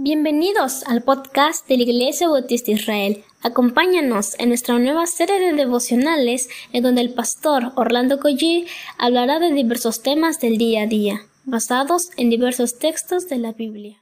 Bienvenidos al podcast de la Iglesia Bautista Israel. Acompáñanos en nuestra nueva serie de devocionales en donde el pastor Orlando Collie hablará de diversos temas del día a día, basados en diversos textos de la Biblia.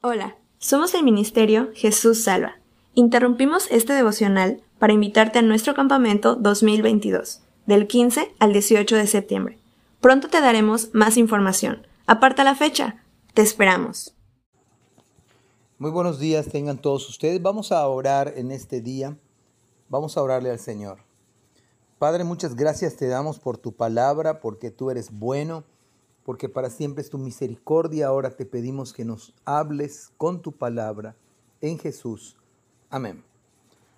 Hola, somos el Ministerio Jesús Salva. Interrumpimos este devocional para invitarte a nuestro campamento 2022, del 15 al 18 de septiembre. Pronto te daremos más información. Aparta la fecha. Te esperamos. Muy buenos días tengan todos ustedes. Vamos a orar en este día. Vamos a orarle al Señor. Padre, muchas gracias te damos por tu palabra, porque tú eres bueno, porque para siempre es tu misericordia. Ahora te pedimos que nos hables con tu palabra en Jesús. Amén.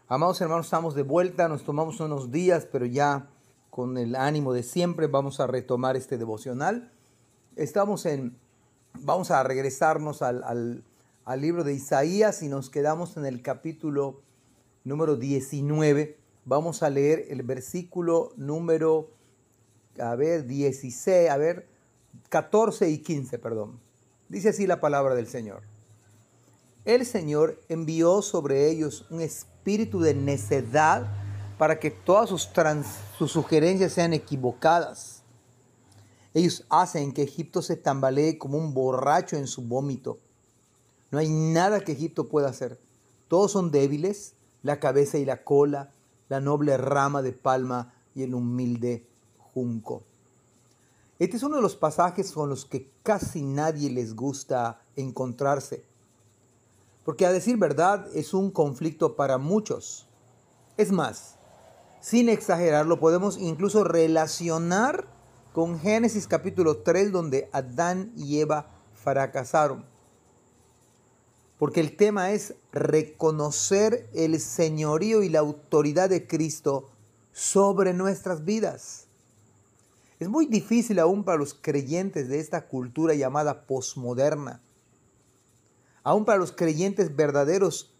Amados hermanos, estamos de vuelta, nos tomamos unos días, pero ya con el ánimo de siempre vamos a retomar este devocional. Estamos en, vamos a regresarnos al al libro de Isaías y nos quedamos en el capítulo número 19. Vamos a leer el versículo número, a ver, 16, a ver, 14 y 15, perdón. Dice así la palabra del Señor. El Señor envió sobre ellos un espíritu de necedad para que todas sus, sus sugerencias sean equivocadas. Ellos hacen que Egipto se tambalee como un borracho en su vómito no hay nada que Egipto pueda hacer. Todos son débiles, la cabeza y la cola, la noble rama de palma y el humilde junco. Este es uno de los pasajes con los que casi nadie les gusta encontrarse. Porque a decir verdad es un conflicto para muchos. Es más, sin exagerarlo, podemos incluso relacionar con Génesis capítulo 3 donde Adán y Eva fracasaron porque el tema es reconocer el señorío y la autoridad de Cristo sobre nuestras vidas. Es muy difícil aún para los creyentes de esta cultura llamada posmoderna. Aún para los creyentes verdaderos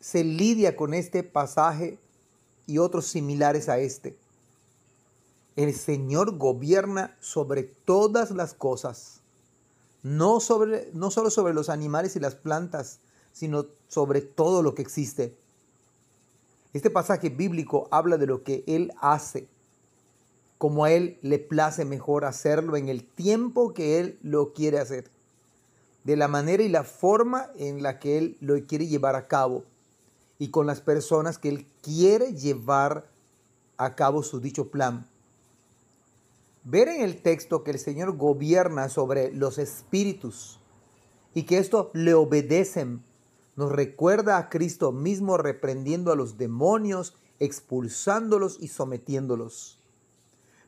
se lidia con este pasaje y otros similares a este. El Señor gobierna sobre todas las cosas no, sobre, no solo sobre los animales y las plantas, sino sobre todo lo que existe. Este pasaje bíblico habla de lo que Él hace, como a Él le place mejor hacerlo en el tiempo que Él lo quiere hacer, de la manera y la forma en la que Él lo quiere llevar a cabo y con las personas que Él quiere llevar a cabo su dicho plan. Ver en el texto que el Señor gobierna sobre los espíritus y que esto le obedecen nos recuerda a Cristo mismo reprendiendo a los demonios, expulsándolos y sometiéndolos.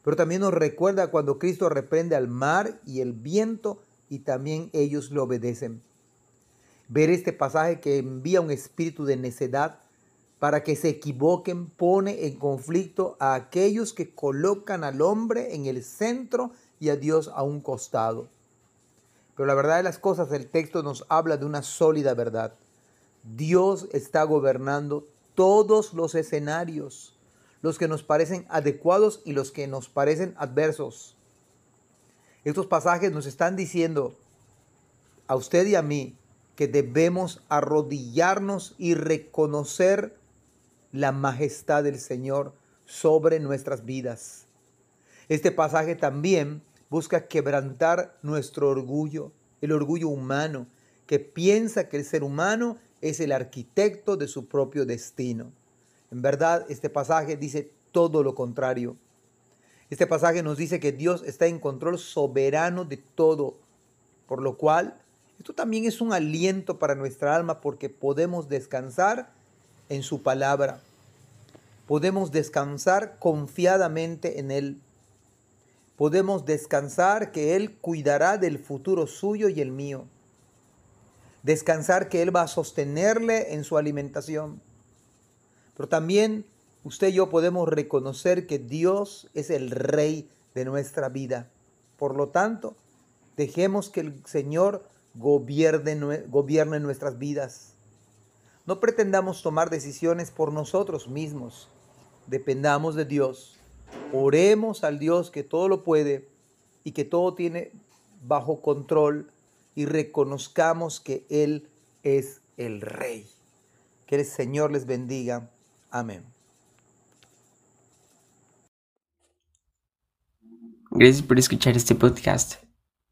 Pero también nos recuerda cuando Cristo reprende al mar y el viento y también ellos le obedecen. Ver este pasaje que envía un espíritu de necedad para que se equivoquen, pone en conflicto a aquellos que colocan al hombre en el centro y a Dios a un costado. Pero la verdad de las cosas, el texto nos habla de una sólida verdad. Dios está gobernando todos los escenarios, los que nos parecen adecuados y los que nos parecen adversos. Estos pasajes nos están diciendo a usted y a mí que debemos arrodillarnos y reconocer la majestad del Señor sobre nuestras vidas. Este pasaje también busca quebrantar nuestro orgullo, el orgullo humano, que piensa que el ser humano es el arquitecto de su propio destino. En verdad, este pasaje dice todo lo contrario. Este pasaje nos dice que Dios está en control soberano de todo, por lo cual esto también es un aliento para nuestra alma porque podemos descansar en su palabra. Podemos descansar confiadamente en Él. Podemos descansar que Él cuidará del futuro suyo y el mío. Descansar que Él va a sostenerle en su alimentación. Pero también usted y yo podemos reconocer que Dios es el rey de nuestra vida. Por lo tanto, dejemos que el Señor gobierne, nuestras vidas. No pretendamos tomar decisiones por nosotros mismos. Dependamos de Dios. Oremos al Dios que todo lo puede y que todo tiene bajo control y reconozcamos que Él es el Rey. Que el Señor les bendiga. Amén. Gracias por escuchar este podcast.